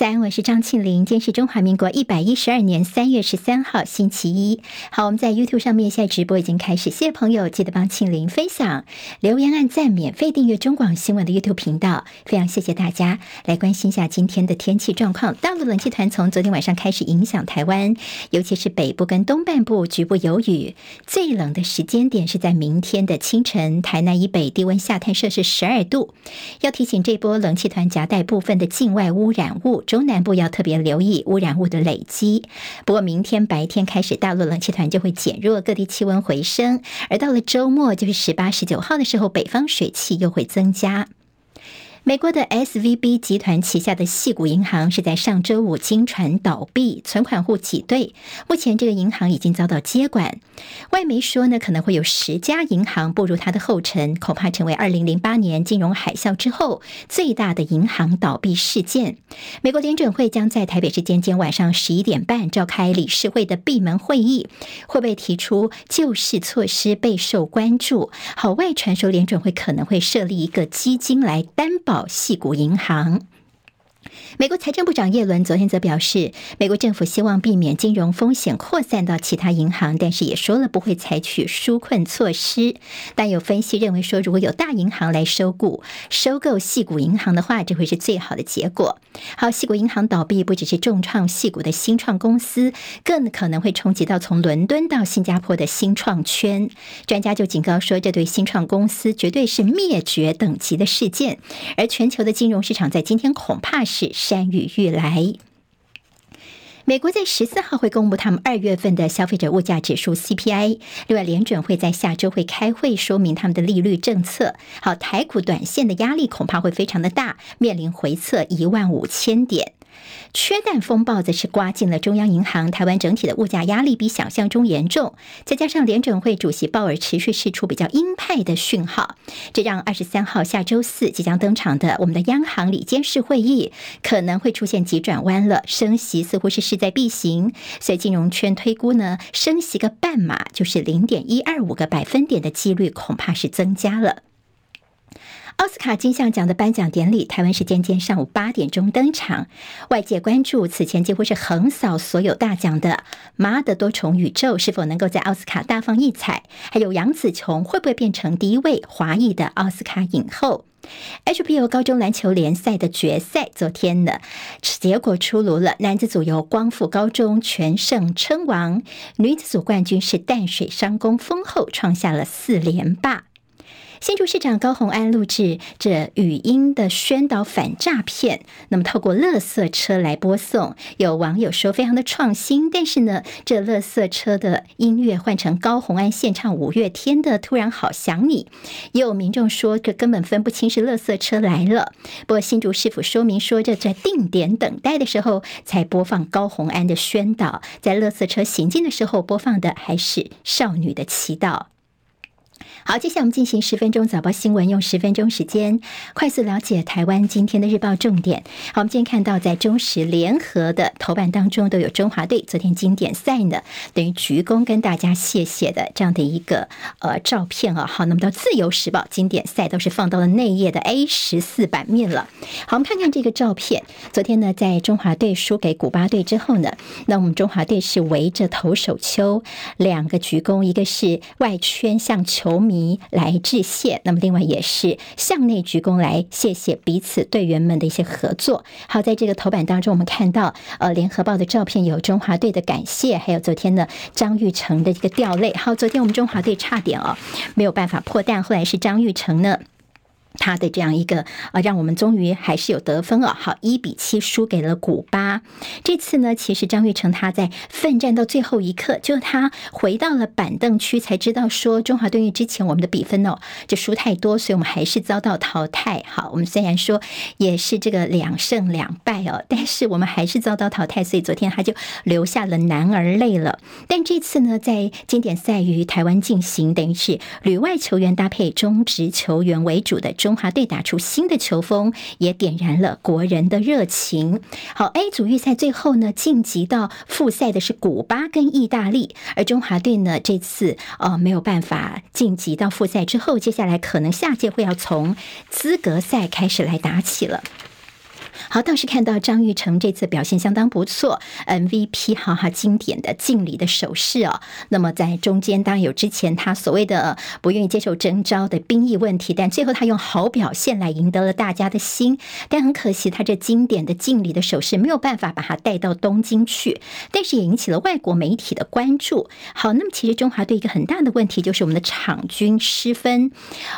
早安，我是张庆玲。今天是中华民国一百一十二年三月十三号，星期一。好，我们在 YouTube 上面现在直播已经开始，谢谢朋友，记得帮庆玲分享、留言、按赞、免费订阅中广新闻的 YouTube 频道。非常谢谢大家来关心一下今天的天气状况。大陆冷气团从昨天晚上开始影响台湾，尤其是北部跟东半部局部有雨。最冷的时间点是在明天的清晨，台南以北低温下探摄氏十二度。要提醒这波冷气团夹带部分的境外污染物。中南部要特别留意污染物的累积。不过，明天白天开始，大陆冷气团就会减弱，各地气温回升。而到了周末，就是十八、十九号的时候，北方水汽又会增加。美国的 SVB 集团旗下的矽谷银行是在上周五惊传倒闭，存款户挤兑。目前这个银行已经遭到接管。外媒说呢，可能会有十家银行步入它的后尘，恐怕成为二零零八年金融海啸之后最大的银行倒闭事件。美国联准会将在台北时间今晚上十一点半召开理事会的闭门会议，会不会提出救市措施备受关注。好，外传说联准会可能会设立一个基金来担保。保矽谷银行。美国财政部长耶伦昨天则表示，美国政府希望避免金融风险扩散到其他银行，但是也说了不会采取纾困措施。但有分析认为说，如果有大银行来收购收购细谷银行的话，这会是最好的结果。好，细谷银行倒闭不只是重创细谷的新创公司，更可能会冲击到从伦敦到新加坡的新创圈。专家就警告说，这对新创公司绝对是灭绝等级的事件。而全球的金融市场在今天恐怕是。山雨欲来。美国在十四号会公布他们二月份的消费者物价指数 CPI。另外，联准会在下周会开会说明他们的利率政策。好，台股短线的压力恐怕会非常的大，面临回测一万五千点。缺蛋风暴则是刮进了中央银行，台湾整体的物价压力比想象中严重。再加上联准会主席鲍尔持续释出比较鹰派的讯号，这让二十三号下周四即将登场的我们的央行里监事会议可能会出现急转弯了，升息似乎是势在必行。所以金融圈推估呢，升息个半码就是零点一二五个百分点的几率恐怕是增加了。奥斯卡金像奖的颁奖典礼，台湾时间今天上午八点钟登场。外界关注此前几乎是横扫所有大奖的《妈的多重宇宙》是否能够在奥斯卡大放异彩，还有杨紫琼会不会变成第一位华裔的奥斯卡影后？HBO 高中篮球联赛的决赛，昨天呢结果出炉了，男子组由光复高中全胜称王，女子组冠军是淡水商工丰后，创下了四连霸。新竹市长高虹安录制这语音的宣导反诈骗，那么透过垃圾车来播送，有网友说非常的创新，但是呢，这垃圾车的音乐换成高虹安献唱五月天的《突然好想你》，也有民众说这根本分不清是垃圾车来了。不过新竹市府说明说，这在定点等待的时候才播放高虹安的宣导，在垃圾车行进的时候播放的还是少女的祈祷。好，接下来我们进行十分钟早报新闻，用十分钟时间快速了解台湾今天的日报重点。好，我们今天看到在中时联合的头版当中都有中华队昨天经典赛呢，等于鞠躬跟大家谢谢的这样的一个呃照片啊。好，那么到自由时报经典赛都是放到了内页的 A 十四版面了。好，我们看看这个照片。昨天呢，在中华队输给古巴队之后呢，那我们中华队是围着投手丘两个鞠躬，一个是外圈向球迷。来致谢，那么另外也是向内鞠躬来谢谢彼此队员们的一些合作。好，在这个头版当中，我们看到呃联合报的照片，有中华队的感谢，还有昨天的张玉成的一个掉泪。好，昨天我们中华队差点哦没有办法破蛋，后来是张玉成呢。他的这样一个啊，让我们终于还是有得分了！好，一比七输给了古巴。这次呢，其实张玉成他在奋战到最后一刻，就他回到了板凳区，才知道说中华队因为之前我们的比分哦就输太多，所以我们还是遭到淘汰。好，我们虽然说也是这个两胜两败哦，但是我们还是遭到淘汰，所以昨天他就留下了男儿泪了。但这次呢，在经典赛于台湾进行，等于是旅外球员搭配中职球员为主的。中中华队打出新的球风，也点燃了国人的热情。好，A 组预赛最后呢，晋级到复赛的是古巴跟意大利，而中华队呢，这次呃没有办法晋级到复赛之后，接下来可能下届会要从资格赛开始来打起了。好，倒是看到张玉成这次表现相当不错，MVP 哈哈，经典的敬礼的手势哦。那么在中间当然有之前他所谓的不愿意接受征召的兵役问题，但最后他用好表现来赢得了大家的心。但很可惜，他这经典的敬礼的手势没有办法把他带到东京去，但是也引起了外国媒体的关注。好，那么其实中华队一个很大的问题就是我们的场均失分，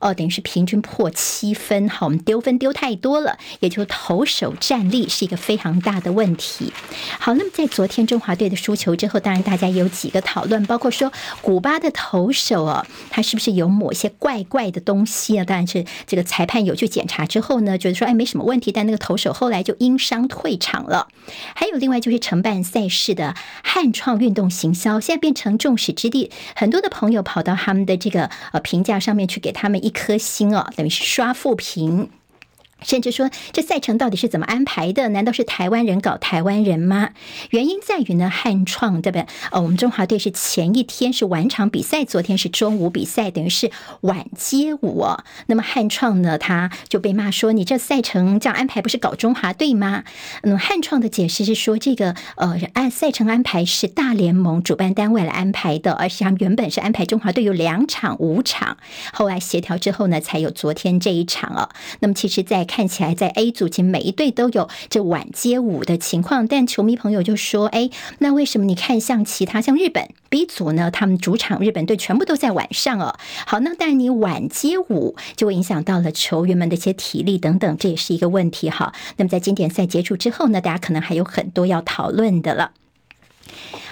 哦，等于是平均破七分。好，我们丢分丢太多了，也就投手有战力是一个非常大的问题。好，那么在昨天中华队的输球之后，当然大家也有几个讨论，包括说古巴的投手哦，他是不是有某些怪怪的东西啊？当然是这个裁判有去检查之后呢，觉得说哎没什么问题，但那个投手后来就因伤退场了。还有另外就是承办赛事的汉创运动行销，现在变成众矢之的，很多的朋友跑到他们的这个呃评价上面去给他们一颗星哦，等于是刷负评。甚至说，这赛程到底是怎么安排的？难道是台湾人搞台湾人吗？原因在于呢，汉创对不对？呃，我们中华队是前一天是晚场比赛，昨天是中午比赛，等于是晚街舞。那么汉创呢，他就被骂说：“你这赛程这样安排，不是搞中华队吗？”嗯，汉创的解释是说，这个呃，按赛程安排是大联盟主办单位来安排的，而且他们原本是安排中华队有两场五场，后来协调之后呢，才有昨天这一场哦。那么其实，在看看起来在 A 组，其实每一队都有这晚街舞的情况，但球迷朋友就说：“哎，那为什么你看像其他像日本 B 组呢？他们主场日本队全部都在晚上哦。好，那但你晚街舞就会影响到了球员们的一些体力等等，这也是一个问题哈。那么在经典赛结束之后呢，大家可能还有很多要讨论的了。”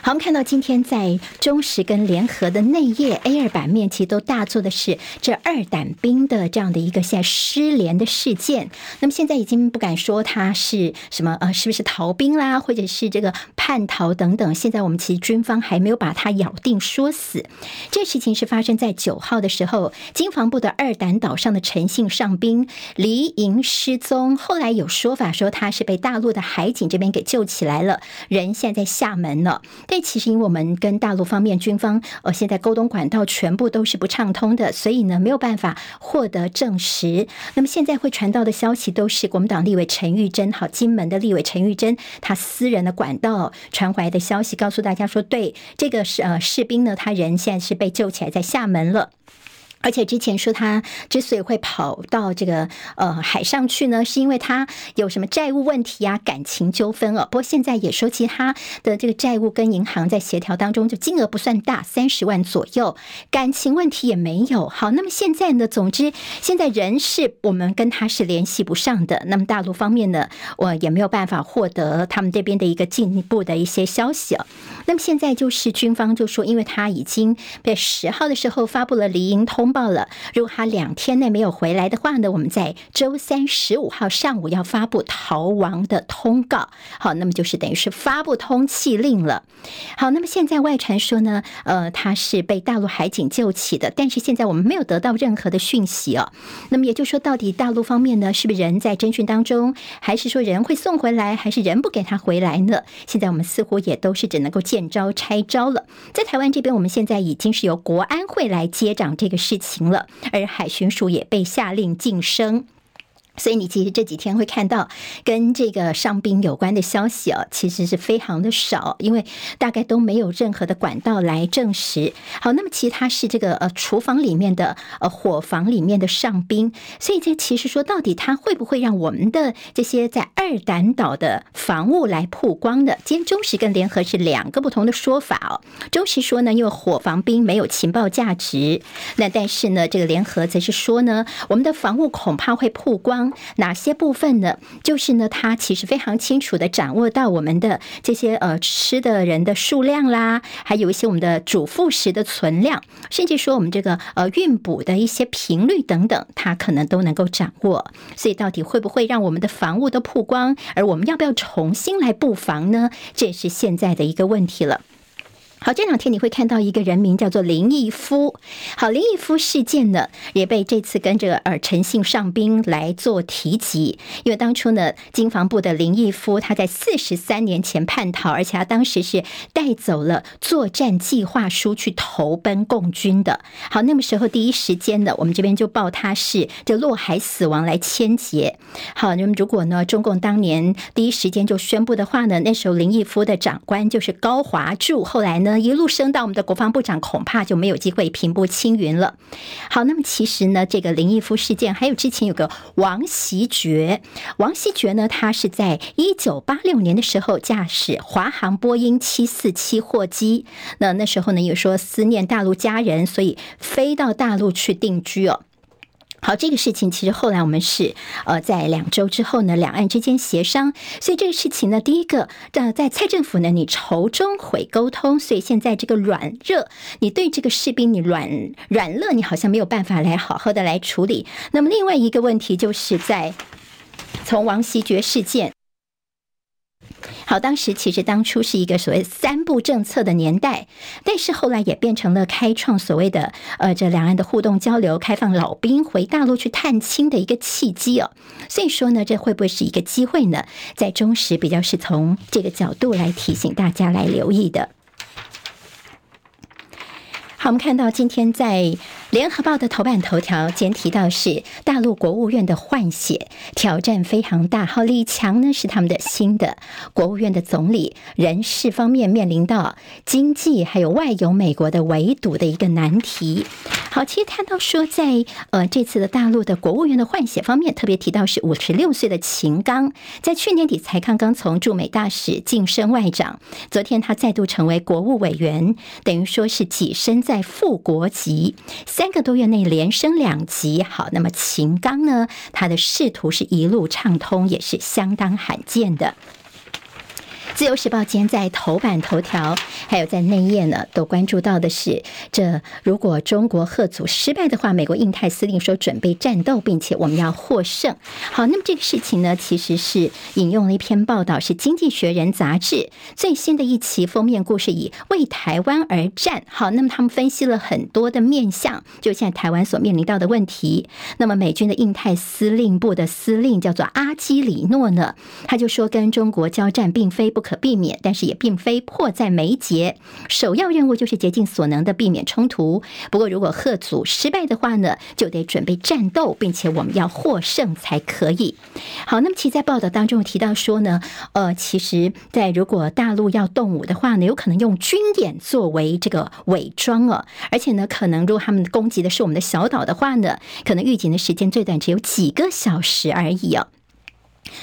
好，我们看到今天在中时跟联合的内页 A 二版面，其实都大做的是这二胆兵的这样的一个现在失联的事件。那么现在已经不敢说他是什么呃，是不是逃兵啦，或者是这个叛逃等等。现在我们其实军方还没有把他咬定说死。这事情是发生在九号的时候，经防部的二胆岛上的陈姓上兵离营失踪，后来有说法说他是被大陆的海警这边给救起来了，人现在在厦门了。因为其实，因为我们跟大陆方面军方，呃，现在沟通管道全部都是不畅通的，所以呢，没有办法获得证实。那么现在会传到的消息，都是国民党立委陈玉珍，好，金门的立委陈玉珍，他私人的管道传回来的消息，告诉大家说，对，这个是呃士兵呢，他人现在是被救起来，在厦门了。而且之前说他之所以会跑到这个呃海上去呢，是因为他有什么债务问题啊、感情纠纷哦。不过现在也说，其他的这个债务跟银行在协调当中，就金额不算大，三十万左右，感情问题也没有。好，那么现在呢，总之现在人是我们跟他是联系不上的。那么大陆方面呢，我也没有办法获得他们这边的一个进一步的一些消息。那么现在就是军方就说，因为他已经在十号的时候发布了离营通。报了，如果他两天内没有回来的话呢，我们在周三十五号上午要发布逃亡的通告。好，那么就是等于是发布通缉令了。好，那么现在外传说呢，呃，他是被大陆海警救起的，但是现在我们没有得到任何的讯息哦。那么也就是说，到底大陆方面呢，是不是人在侦讯当中，还是说人会送回来，还是人不给他回来呢？现在我们似乎也都是只能够见招拆招了。在台湾这边，我们现在已经是由国安会来接掌这个事。行了，而海巡署也被下令晋升。所以你其实这几天会看到跟这个上兵有关的消息哦，其实是非常的少，因为大概都没有任何的管道来证实。好，那么其他是这个呃厨房里面的呃伙房里面的上兵，所以这其实说到底他会不会让我们的这些在二胆岛的防务来曝光的？今天中时跟联合是两个不同的说法哦。中时说呢，因为伙房兵没有情报价值，那但是呢，这个联合则是说呢，我们的防务恐怕会曝光。哪些部分呢？就是呢，他其实非常清楚地掌握到我们的这些呃吃的人的数量啦，还有一些我们的主副食的存量，甚至说我们这个呃运补的一些频率等等，他可能都能够掌握。所以到底会不会让我们的房屋都曝光？而我们要不要重新来布防呢？这是现在的一个问题了。好，这两天你会看到一个人名叫做林毅夫。好，林毅夫事件呢，也被这次跟这个呃陈姓上宾来做提及。因为当初呢，经防部的林毅夫他在四十三年前叛逃，而且他当时是带走了作战计划书去投奔共军的。好，那么时候第一时间呢，我们这边就报他是这落海死亡来签结。好，那么如果呢，中共当年第一时间就宣布的话呢，那时候林毅夫的长官就是高华柱，后来呢。一路升到我们的国防部长，恐怕就没有机会平步青云了。好，那么其实呢，这个林毅夫事件，还有之前有个王锡爵，王锡爵呢，他是在一九八六年的时候驾驶华航波音七四七货机，那那时候呢，有说思念大陆家人，所以飞到大陆去定居哦。好，这个事情其实后来我们是呃，在两周之后呢，两岸之间协商，所以这个事情呢，第一个呃，在蔡政府呢，你仇中悔沟通，所以现在这个软热，你对这个士兵你软软热，你好像没有办法来好好的来处理。那么另外一个问题就是在从王锡爵事件。好，当时其实当初是一个所谓三不政策的年代，但是后来也变成了开创所谓的呃这两岸的互动交流、开放老兵回大陆去探亲的一个契机哦。所以说呢，这会不会是一个机会呢？在中时比较是从这个角度来提醒大家来留意的。好，我们看到今天在。联合报的头版头条，今天提到是大陆国务院的换血挑战非常大。好，李强呢是他们的新的国务院的总理，人事方面面临到经济还有外有美国的围堵的一个难题。好，其实看到说在呃这次的大陆的国务院的换血方面，特别提到是五十六岁的秦刚，在去年底才刚刚从驻美大使晋升外长，昨天他再度成为国务委员，等于说是跻身在副国级。三三个多月内连升两级，好，那么秦刚呢？他的仕途是一路畅通，也是相当罕见的。自由时报今天在头版头条，还有在内页呢，都关注到的是，这如果中国吓阻失败的话，美国印太司令说准备战斗，并且我们要获胜。好，那么这个事情呢，其实是引用了一篇报道，是《经济学人》杂志最新的一期封面故事，以为台湾而战。好，那么他们分析了很多的面向，就现在台湾所面临到的问题。那么美军的印太司令部的司令叫做阿基里诺呢，他就说跟中国交战并非不可避免，但是也并非迫在眉睫。首要任务就是竭尽所能的避免冲突。不过，如果贺祖失败的话呢，就得准备战斗，并且我们要获胜才可以。好，那么其实在报道当中提到说呢，呃，其实，在如果大陆要动武的话呢，有可能用军演作为这个伪装哦，而且呢，可能如果他们攻击的是我们的小岛的话呢，可能预警的时间最短只有几个小时而已哦。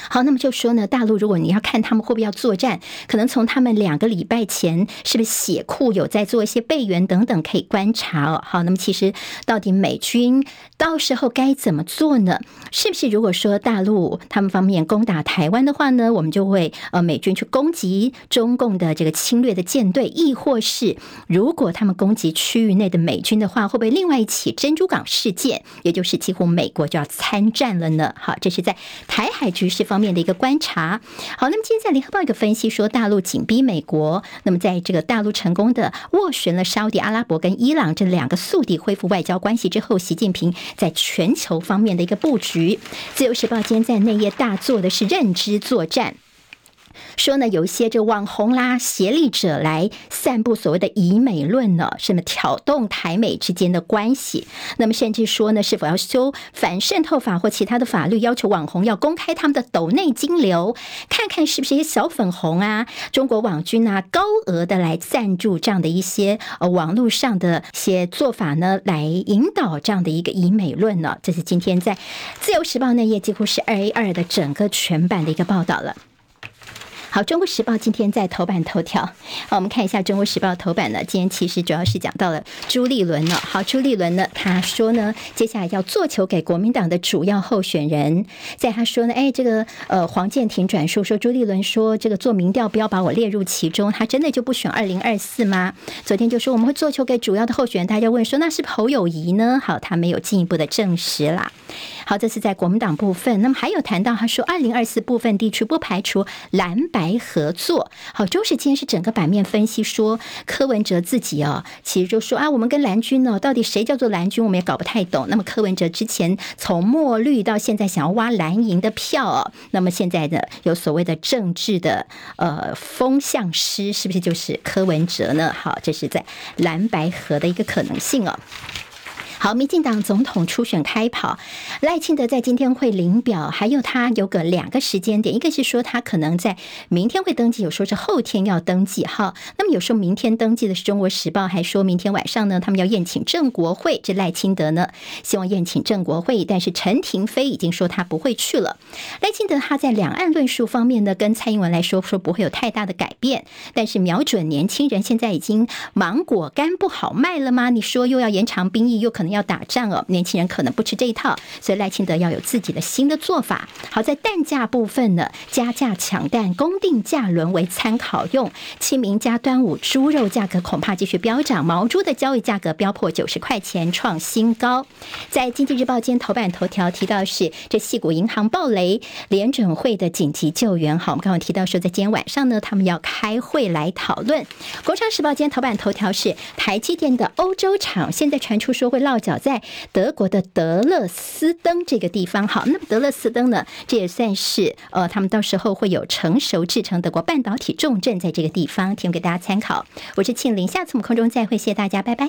好，那么就说呢，大陆如果你要看他们会不会要作战，可能从他们两个礼拜前是不是血库有在做一些备援等等，可以观察哦。好，那么其实到底美军到时候该怎么做呢？是不是如果说大陆他们方面攻打台湾的话呢，我们就会呃美军去攻击中共的这个侵略的舰队，亦或是如果他们攻击区域内的美军的话，会不会另外一起珍珠港事件，也就是几乎美国就要参战了呢？好，这是在台海局势方面的一个观察。好，那么今天在联合报一个分析说，大陆紧逼美国。那么在这个大陆成功的斡旋了沙乌地阿拉伯跟伊朗这两个宿敌恢复外交关系之后，习近平在全球方面的一个布局。自由时报今天在内页大做的是认知作战。说呢，有一些这网红啦、协力者来散布所谓的以美论呢，什么挑动台美之间的关系。那么甚至说呢，是否要修反渗透法或其他的法律，要求网红要公开他们的斗内金流，看看是不是一些小粉红啊、中国网军啊，高额的来赞助这样的一些呃网络上的一些做法呢，来引导这样的一个以美论呢。这是今天在自由时报内页几乎是二 A 二的整个全版的一个报道了。好，《中国时报》今天在头版头条。好，我们看一下《中国时报》头版呢，今天其实主要是讲到了朱立伦了。好，朱立伦呢，他说呢，接下来要做球给国民党的主要候选人。在他说呢，哎，这个呃，黄健庭转述说，朱立伦说这个做民调不要把我列入其中，他真的就不选二零二四吗？昨天就说我们会做球给主要的候选人，大家问说那是侯友宜呢？好，他没有进一步的证实啦。好，这是在国民党部分。那么还有谈到他说，二零二四部分地区不排除蓝白。白合作。好，周时今天是整个版面分析说，柯文哲自己啊，其实就说啊，我们跟蓝军呢，到底谁叫做蓝军，我们也搞不太懂。那么柯文哲之前从墨绿到现在想要挖蓝营的票哦，那么现在的有所谓的政治的呃风向师，是不是就是柯文哲呢？好，这是在蓝白合的一个可能性哦。好，民进党总统初选开跑，赖清德在今天会领表，还有他有个两个时间点，一个是说他可能在明天会登记，有说是后天要登记哈。那么有时候明天登记的是《中国时报》，还说明天晚上呢，他们要宴请郑国会。这赖清德呢，希望宴请郑国会，但是陈亭飞已经说他不会去了。赖清德他在两岸论述方面呢，跟蔡英文来说说不会有太大的改变，但是瞄准年轻人，现在已经芒果干不好卖了吗？你说又要延长兵役，又可能。要打仗哦，年轻人可能不吃这一套，所以赖清德要有自己的新的做法。好，在蛋价部分呢，加价抢蛋，公定价沦为参考用。清明加端午，猪肉价格恐怕继续飙涨，毛猪的交易价格飙破九十块钱，创新高。在经济日报今天头版头条提到是这矽谷银行暴雷，联准会的紧急救援。好，我们刚刚提到说，在今天晚上呢，他们要开会来讨论。工商时报今天头版头条是台积电的欧洲厂，现在传出说会落。脚在德国的德勒斯登这个地方，好，那么德勒斯登呢，这也算是呃，他们到时候会有成熟制成德国半导体重镇在这个地方，提供给大家参考。我是庆玲，下次我们空中再会，谢谢大家，拜拜。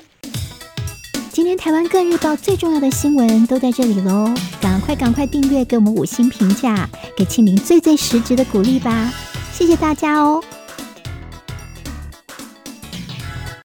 今天台湾各日报最重要的新闻都在这里喽，赶快赶快订阅，给我们五星评价，给庆玲最最实质的鼓励吧，谢谢大家哦。